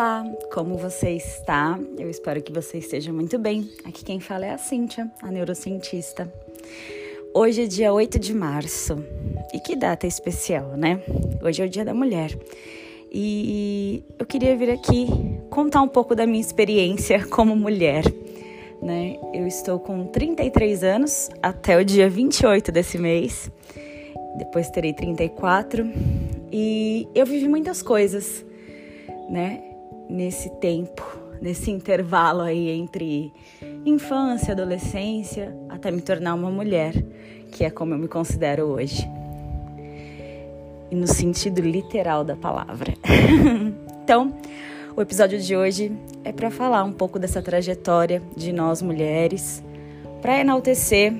Olá, como você está? Eu espero que você esteja muito bem. Aqui quem fala é a Cíntia, a neurocientista. Hoje é dia 8 de março. E que data especial, né? Hoje é o Dia da Mulher. E eu queria vir aqui contar um pouco da minha experiência como mulher. Né? Eu estou com 33 anos até o dia 28 desse mês. Depois terei 34 e eu vivi muitas coisas, né? Nesse tempo, nesse intervalo aí entre infância, adolescência, até me tornar uma mulher, que é como eu me considero hoje. E no sentido literal da palavra. então, o episódio de hoje é para falar um pouco dessa trajetória de nós mulheres, para enaltecer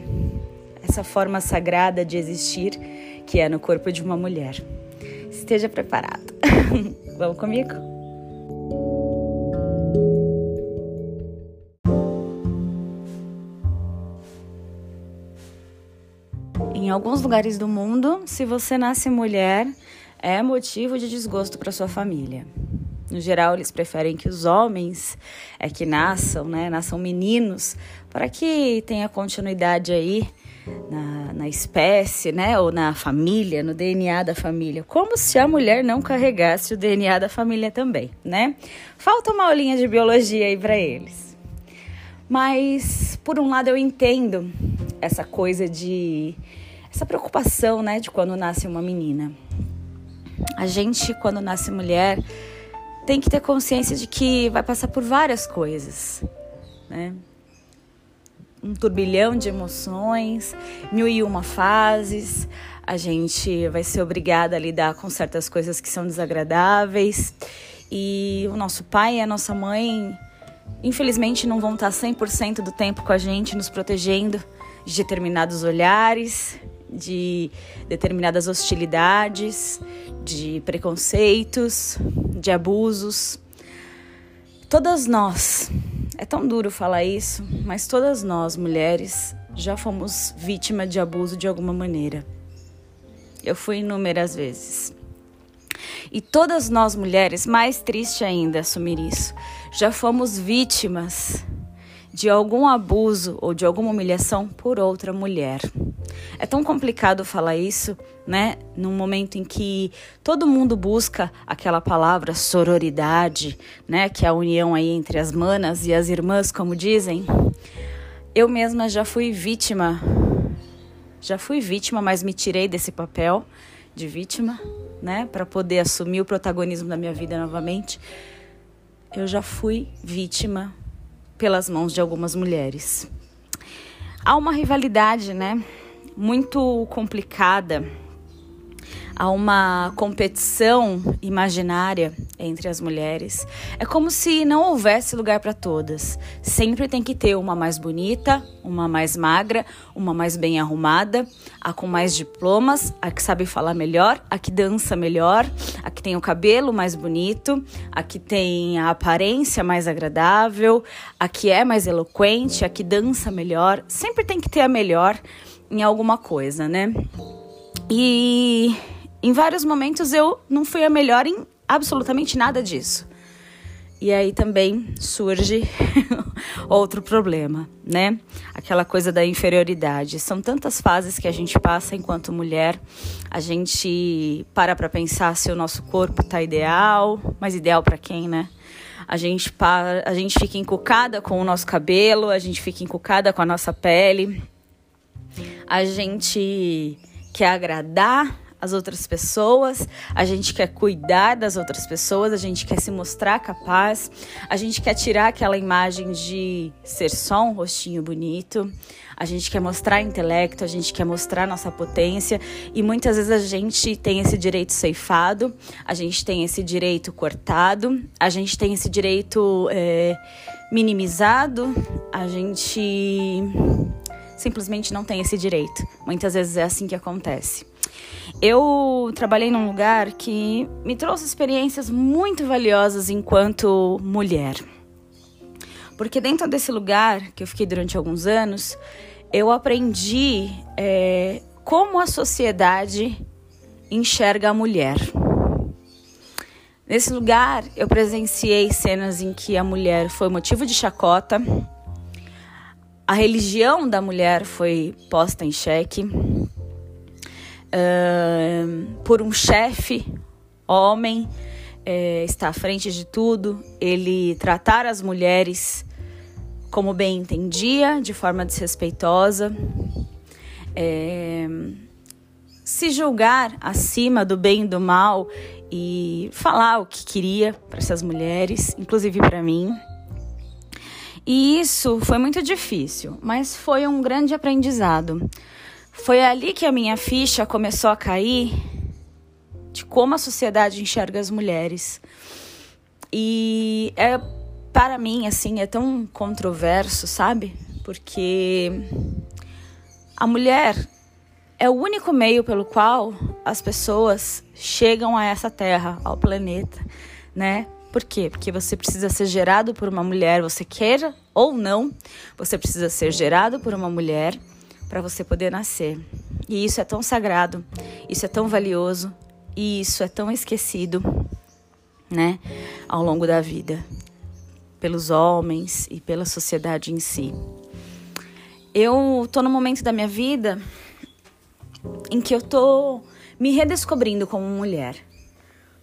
essa forma sagrada de existir que é no corpo de uma mulher. Esteja preparado. Vamos comigo? Em alguns lugares do mundo, se você nasce mulher, é motivo de desgosto para sua família. No geral, eles preferem que os homens é que nasçam, né, nasçam meninos, para que tenha continuidade aí na, na espécie, né, ou na família, no DNA da família. Como se a mulher não carregasse o DNA da família também, né? Falta uma aulinha de biologia aí para eles. Mas, por um lado, eu entendo essa coisa de essa preocupação, né, de quando nasce uma menina. A gente, quando nasce mulher, tem que ter consciência de que vai passar por várias coisas, né? Um turbilhão de emoções, mil e uma fases. A gente vai ser obrigada a lidar com certas coisas que são desagradáveis. E o nosso pai e a nossa mãe, infelizmente, não vão estar 100% do tempo com a gente, nos protegendo de determinados olhares, de determinadas hostilidades, de preconceitos, de abusos. Todas nós, é tão duro falar isso, mas todas nós, mulheres, já fomos vítima de abuso de alguma maneira. Eu fui inúmeras vezes. E todas nós mulheres, mais triste ainda assumir isso, já fomos vítimas de algum abuso ou de alguma humilhação por outra mulher. É tão complicado falar isso, né? Num momento em que todo mundo busca aquela palavra sororidade, né? Que é a união aí entre as manas e as irmãs, como dizem. Eu mesma já fui vítima, já fui vítima, mas me tirei desse papel de vítima, né? Para poder assumir o protagonismo da minha vida novamente. Eu já fui vítima pelas mãos de algumas mulheres. Há uma rivalidade, né? muito complicada. Há uma competição imaginária entre as mulheres. É como se não houvesse lugar para todas. Sempre tem que ter uma mais bonita, uma mais magra, uma mais bem arrumada, a com mais diplomas, a que sabe falar melhor, a que dança melhor, a que tem o cabelo mais bonito, a que tem a aparência mais agradável, a que é mais eloquente, a que dança melhor. Sempre tem que ter a melhor em alguma coisa, né? E em vários momentos eu não fui a melhor em absolutamente nada disso. E aí também surge outro problema, né? Aquela coisa da inferioridade. São tantas fases que a gente passa enquanto mulher. A gente para para pensar se o nosso corpo tá ideal, mas ideal para quem, né? A gente para, a gente fica encucada com o nosso cabelo, a gente fica encucada com a nossa pele a gente quer agradar as outras pessoas, a gente quer cuidar das outras pessoas, a gente quer se mostrar capaz, a gente quer tirar aquela imagem de ser só um rostinho bonito, a gente quer mostrar intelecto, a gente quer mostrar nossa potência e muitas vezes a gente tem esse direito ceifado, a gente tem esse direito cortado, a gente tem esse direito é, minimizado, a gente simplesmente não tem esse direito. Muitas vezes é assim que acontece. Eu trabalhei num lugar que me trouxe experiências muito valiosas enquanto mulher. Porque dentro desse lugar, que eu fiquei durante alguns anos, eu aprendi é, como a sociedade enxerga a mulher. Nesse lugar, eu presenciei cenas em que a mulher foi motivo de chacota, a religião da mulher foi posta em xeque uh, por um chefe, homem, uh, está à frente de tudo, ele tratar as mulheres como bem entendia, de forma desrespeitosa, é, se julgar acima do bem e do mal e falar o que queria para essas mulheres, inclusive para mim. E isso foi muito difícil, mas foi um grande aprendizado. Foi ali que a minha ficha começou a cair de como a sociedade enxerga as mulheres. E é para mim assim é tão controverso, sabe? Porque a mulher é o único meio pelo qual as pessoas chegam a essa terra, ao planeta, né? Por quê? Porque você precisa ser gerado por uma mulher, você queira ou não, você precisa ser gerado por uma mulher para você poder nascer. E isso é tão sagrado, isso é tão valioso e isso é tão esquecido, né, ao longo da vida, pelos homens e pela sociedade em si. Eu tô no momento da minha vida em que eu tô me redescobrindo como mulher.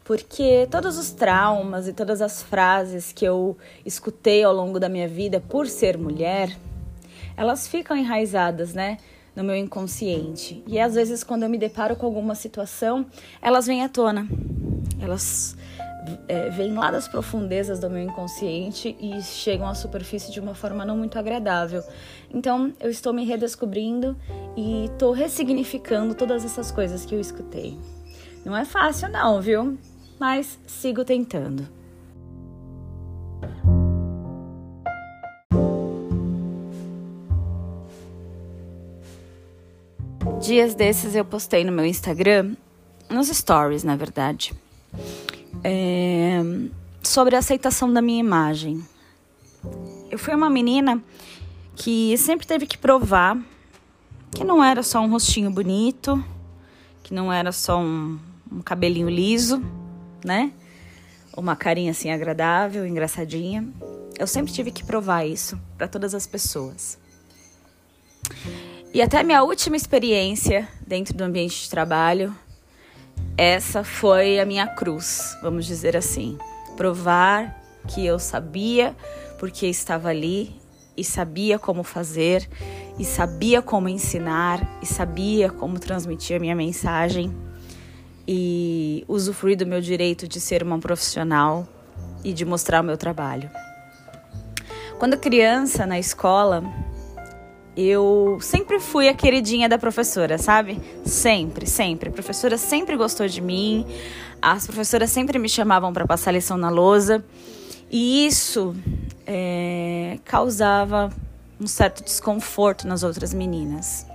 Porque todos os traumas e todas as frases que eu escutei ao longo da minha vida por ser mulher, elas ficam enraizadas, né? No meu inconsciente. E às vezes, quando eu me deparo com alguma situação, elas vêm à tona. Elas é, vêm lá das profundezas do meu inconsciente e chegam à superfície de uma forma não muito agradável. Então, eu estou me redescobrindo e estou ressignificando todas essas coisas que eu escutei. Não é fácil, não, viu? Mas sigo tentando. Dias desses eu postei no meu Instagram, nos stories, na verdade, é, sobre a aceitação da minha imagem. Eu fui uma menina que sempre teve que provar que não era só um rostinho bonito, que não era só um, um cabelinho liso, né? Uma carinha assim agradável, engraçadinha. Eu sempre tive que provar isso para todas as pessoas. E até a minha última experiência dentro do ambiente de trabalho, essa foi a minha cruz, vamos dizer assim. Provar que eu sabia porque estava ali e sabia como fazer, e sabia como ensinar, e sabia como transmitir a minha mensagem e usufruir do meu direito de ser uma profissional e de mostrar o meu trabalho. Quando criança, na escola, eu sempre fui a queridinha da professora, sabe? Sempre, sempre. A professora sempre gostou de mim, as professoras sempre me chamavam para passar lição na lousa, e isso é, causava um certo desconforto nas outras meninas.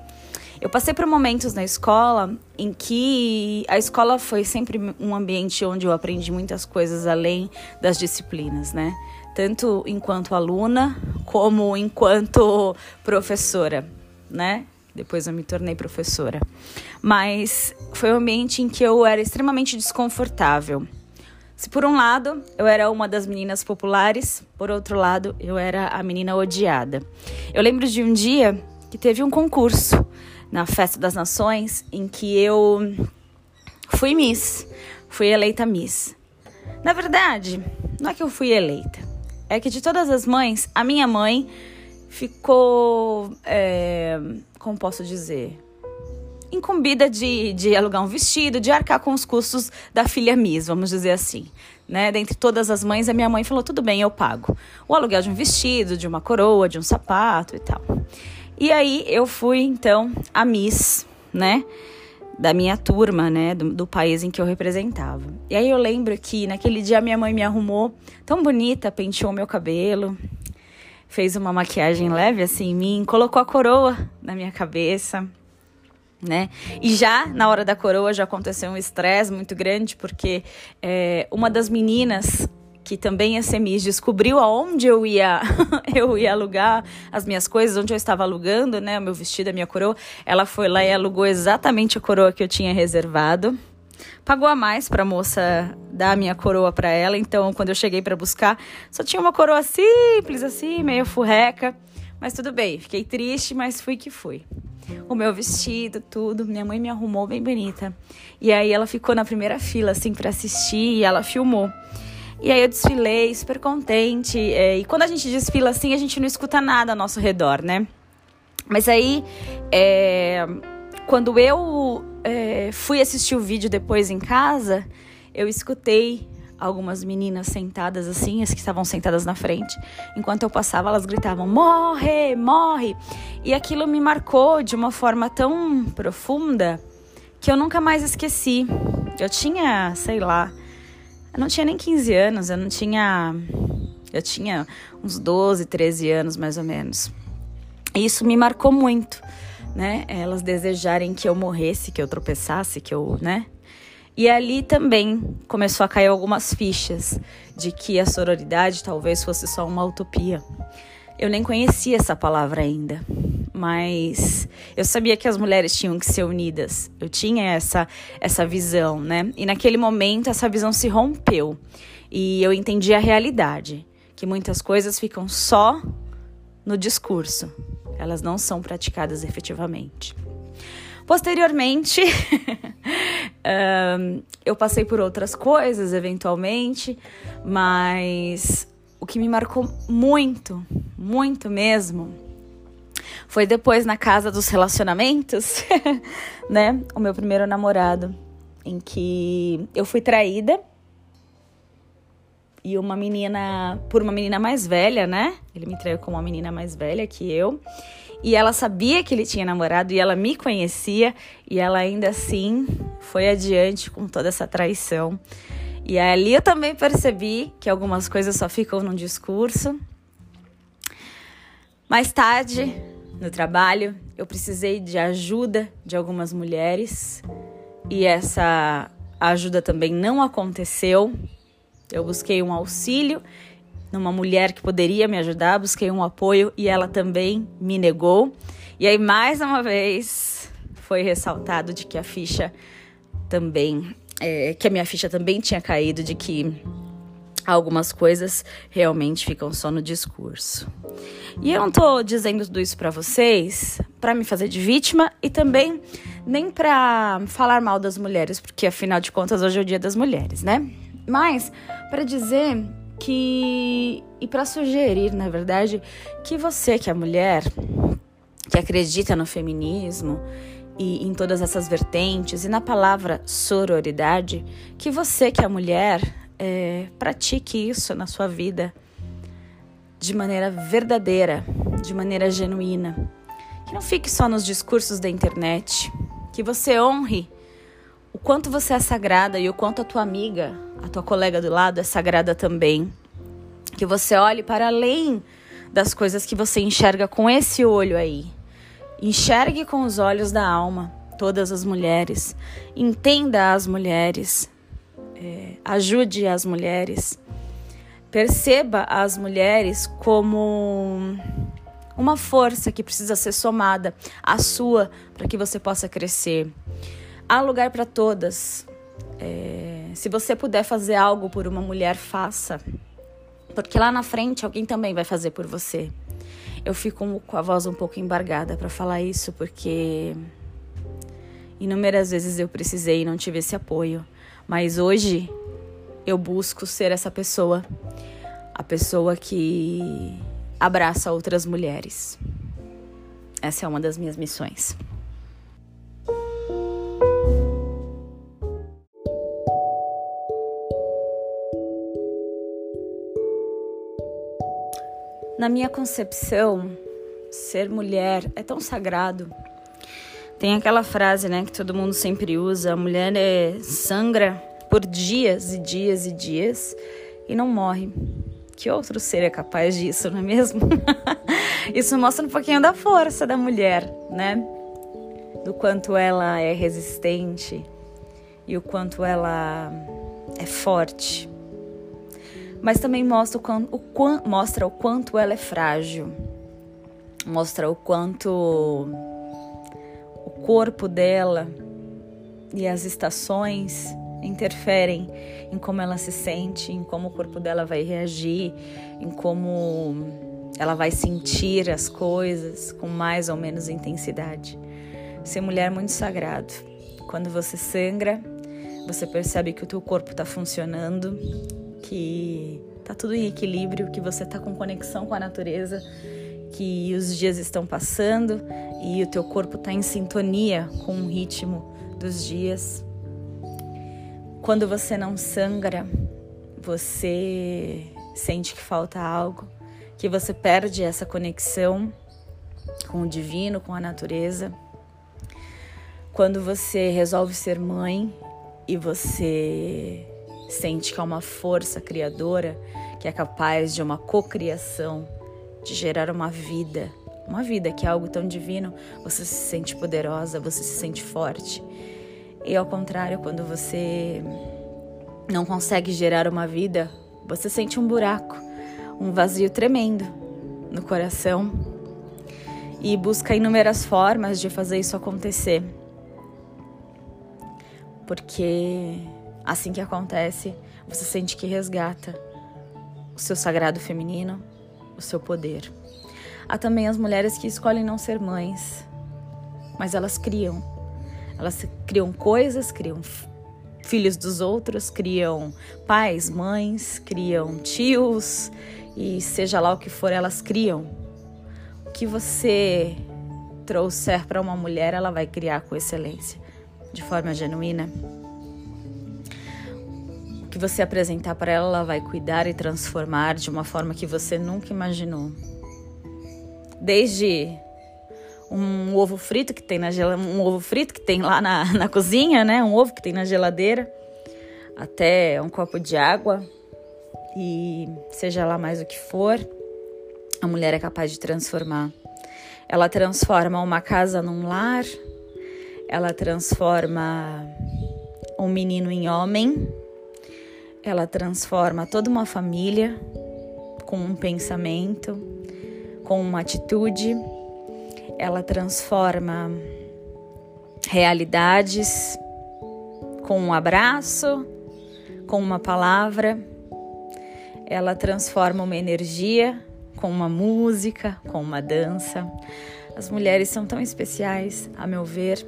Eu passei por momentos na escola em que a escola foi sempre um ambiente onde eu aprendi muitas coisas além das disciplinas, né? Tanto enquanto aluna como enquanto professora, né? Depois eu me tornei professora. Mas foi um ambiente em que eu era extremamente desconfortável. Se por um lado eu era uma das meninas populares, por outro lado eu era a menina odiada. Eu lembro de um dia que teve um concurso na Festa das Nações, em que eu fui Miss, fui eleita Miss. Na verdade, não é que eu fui eleita, é que de todas as mães, a minha mãe ficou, é, como posso dizer, incumbida de, de alugar um vestido, de arcar com os custos da filha Miss, vamos dizer assim. Né? Dentre todas as mães, a minha mãe falou: tudo bem, eu pago. O aluguel de um vestido, de uma coroa, de um sapato e tal. E aí eu fui então a Miss, né? Da minha turma, né? Do, do, país em que eu representava. E aí eu lembro que naquele dia minha mãe me arrumou tão bonita, penteou meu cabelo, fez uma maquiagem leve assim em mim, colocou a coroa na minha cabeça. Né? E já na hora da coroa já aconteceu um estresse muito grande, porque é, uma das meninas que também a Semis descobriu aonde eu ia eu ia alugar as minhas coisas, onde eu estava alugando, né, o meu vestido, a minha coroa. Ela foi lá e alugou exatamente a coroa que eu tinha reservado. pagou a mais para a moça dar a minha coroa para ela. Então, quando eu cheguei para buscar, só tinha uma coroa simples assim, meio furreca. Mas tudo bem, fiquei triste, mas fui que fui. O meu vestido, tudo, minha mãe me arrumou bem bonita. E aí ela ficou na primeira fila assim para assistir e ela filmou. E aí eu desfilei, super contente. É, e quando a gente desfila assim, a gente não escuta nada ao nosso redor, né? Mas aí, é, quando eu é, fui assistir o vídeo depois em casa, eu escutei algumas meninas sentadas assim, as que estavam sentadas na frente. Enquanto eu passava, elas gritavam: morre, morre! E aquilo me marcou de uma forma tão profunda que eu nunca mais esqueci. Eu tinha, sei lá, eu não tinha nem 15 anos, eu não tinha. Eu tinha uns 12, 13 anos mais ou menos. E isso me marcou muito, né? Elas desejarem que eu morresse, que eu tropeçasse, que eu, né? E ali também começou a cair algumas fichas de que a sororidade talvez fosse só uma utopia. Eu nem conhecia essa palavra ainda, mas eu sabia que as mulheres tinham que ser unidas. Eu tinha essa essa visão, né? E naquele momento essa visão se rompeu e eu entendi a realidade, que muitas coisas ficam só no discurso. Elas não são praticadas efetivamente. Posteriormente, um, eu passei por outras coisas, eventualmente, mas o que me marcou muito, muito mesmo, foi depois na casa dos relacionamentos, né? O meu primeiro namorado, em que eu fui traída e uma menina, por uma menina mais velha, né? Ele me traiu com uma menina mais velha que eu. E ela sabia que ele tinha namorado e ela me conhecia e ela ainda assim foi adiante com toda essa traição. E ali eu também percebi que algumas coisas só ficam num discurso. Mais tarde, no trabalho, eu precisei de ajuda de algumas mulheres e essa ajuda também não aconteceu. Eu busquei um auxílio numa mulher que poderia me ajudar, busquei um apoio e ela também me negou. E aí, mais uma vez, foi ressaltado de que a ficha também, é, que a minha ficha também tinha caído, de que algumas coisas realmente ficam só no discurso. E eu não tô dizendo tudo isso para vocês para me fazer de vítima e também nem para falar mal das mulheres, porque afinal de contas hoje é o Dia das Mulheres, né? Mas para dizer que e para sugerir, na verdade, que você que é mulher, que acredita no feminismo e em todas essas vertentes e na palavra sororidade, que você que é mulher é, pratique isso na sua vida de maneira verdadeira, de maneira genuína, que não fique só nos discursos da internet, que você honre o quanto você é sagrada e o quanto a tua amiga a tua colega do lado é sagrada também. Que você olhe para além das coisas que você enxerga com esse olho aí. Enxergue com os olhos da alma todas as mulheres. Entenda as mulheres. É, ajude as mulheres. Perceba as mulheres como uma força que precisa ser somada à sua para que você possa crescer. Há lugar para todas. É, se você puder fazer algo por uma mulher, faça. Porque lá na frente alguém também vai fazer por você. Eu fico com a voz um pouco embargada para falar isso, porque inúmeras vezes eu precisei e não tive esse apoio. Mas hoje eu busco ser essa pessoa, a pessoa que abraça outras mulheres. Essa é uma das minhas missões. Na minha concepção, ser mulher é tão sagrado. Tem aquela frase, né, que todo mundo sempre usa: a mulher é sangra por dias e dias e dias e não morre. Que outro ser é capaz disso, não é mesmo? Isso mostra um pouquinho da força da mulher, né? Do quanto ela é resistente e o quanto ela é forte mas também mostra o, quanto, o, mostra o quanto ela é frágil, mostra o quanto o corpo dela e as estações interferem em como ela se sente, em como o corpo dela vai reagir, em como ela vai sentir as coisas com mais ou menos intensidade. Ser mulher é muito sagrado. Quando você sangra, você percebe que o teu corpo está funcionando, que tá tudo em equilíbrio, que você tá com conexão com a natureza, que os dias estão passando e o teu corpo está em sintonia com o ritmo dos dias. Quando você não sangra, você sente que falta algo, que você perde essa conexão com o divino, com a natureza. Quando você resolve ser mãe e você sente que é uma força criadora que é capaz de uma cocriação, de gerar uma vida, uma vida que é algo tão divino, você se sente poderosa, você se sente forte. E ao contrário, quando você não consegue gerar uma vida, você sente um buraco, um vazio tremendo no coração e busca inúmeras formas de fazer isso acontecer. Porque assim que acontece, você sente que resgata o seu sagrado feminino, o seu poder. Há também as mulheres que escolhem não ser mães, mas elas criam elas criam coisas, criam filhos dos outros, criam pais, mães, criam tios e seja lá o que for, elas criam. O que você trouxer para uma mulher, ela vai criar com excelência, de forma genuína. Que você apresentar para ela, ela vai cuidar e transformar de uma forma que você nunca imaginou. Desde um ovo frito que tem na um ovo frito que tem lá na, na cozinha, né? Um ovo que tem na geladeira, até um copo de água e seja lá mais o que for, a mulher é capaz de transformar. Ela transforma uma casa num lar, ela transforma um menino em homem, ela transforma toda uma família com um pensamento, com uma atitude ela transforma realidades com um abraço, com uma palavra. Ela transforma uma energia com uma música, com uma dança. As mulheres são tão especiais, a meu ver.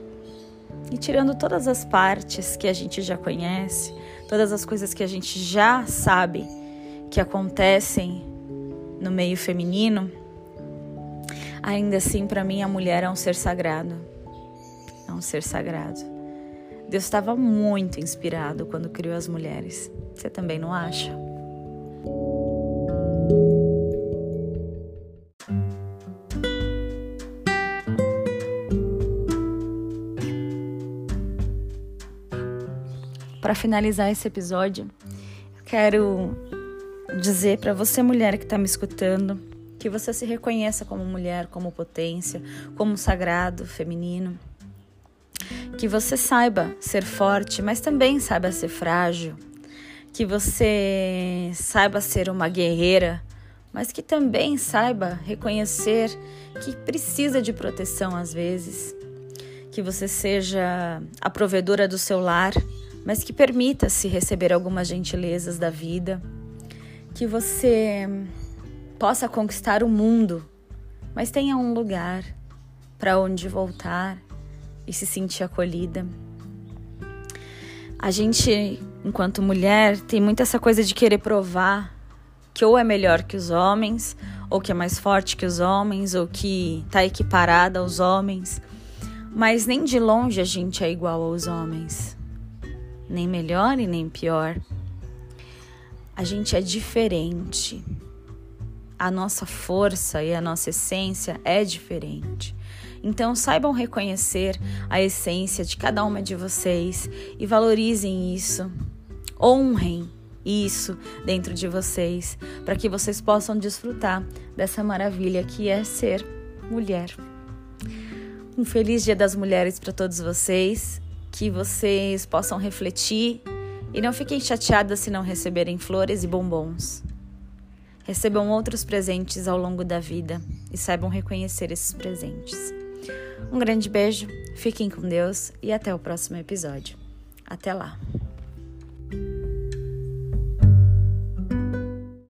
E tirando todas as partes que a gente já conhece, todas as coisas que a gente já sabe que acontecem no meio feminino, Ainda assim, para mim, a mulher é um ser sagrado. É um ser sagrado. Deus estava muito inspirado quando criou as mulheres. Você também não acha? Para finalizar esse episódio, quero dizer para você, mulher que está me escutando, que você se reconheça como mulher, como potência, como sagrado feminino. Que você saiba ser forte, mas também saiba ser frágil. Que você saiba ser uma guerreira, mas que também saiba reconhecer que precisa de proteção às vezes. Que você seja a provedora do seu lar, mas que permita-se receber algumas gentilezas da vida. Que você possa conquistar o mundo, mas tenha um lugar para onde voltar e se sentir acolhida. A gente, enquanto mulher, tem muito essa coisa de querer provar que ou é melhor que os homens, ou que é mais forte que os homens, ou que está equiparada aos homens. Mas nem de longe a gente é igual aos homens. Nem melhor e nem pior. A gente é diferente a nossa força e a nossa essência é diferente. Então saibam reconhecer a essência de cada uma de vocês e valorizem isso. Honrem isso dentro de vocês, para que vocês possam desfrutar dessa maravilha que é ser mulher. Um feliz Dia das Mulheres para todos vocês, que vocês possam refletir e não fiquem chateadas se não receberem flores e bombons. Recebam outros presentes ao longo da vida e saibam reconhecer esses presentes. Um grande beijo, fiquem com Deus e até o próximo episódio. Até lá!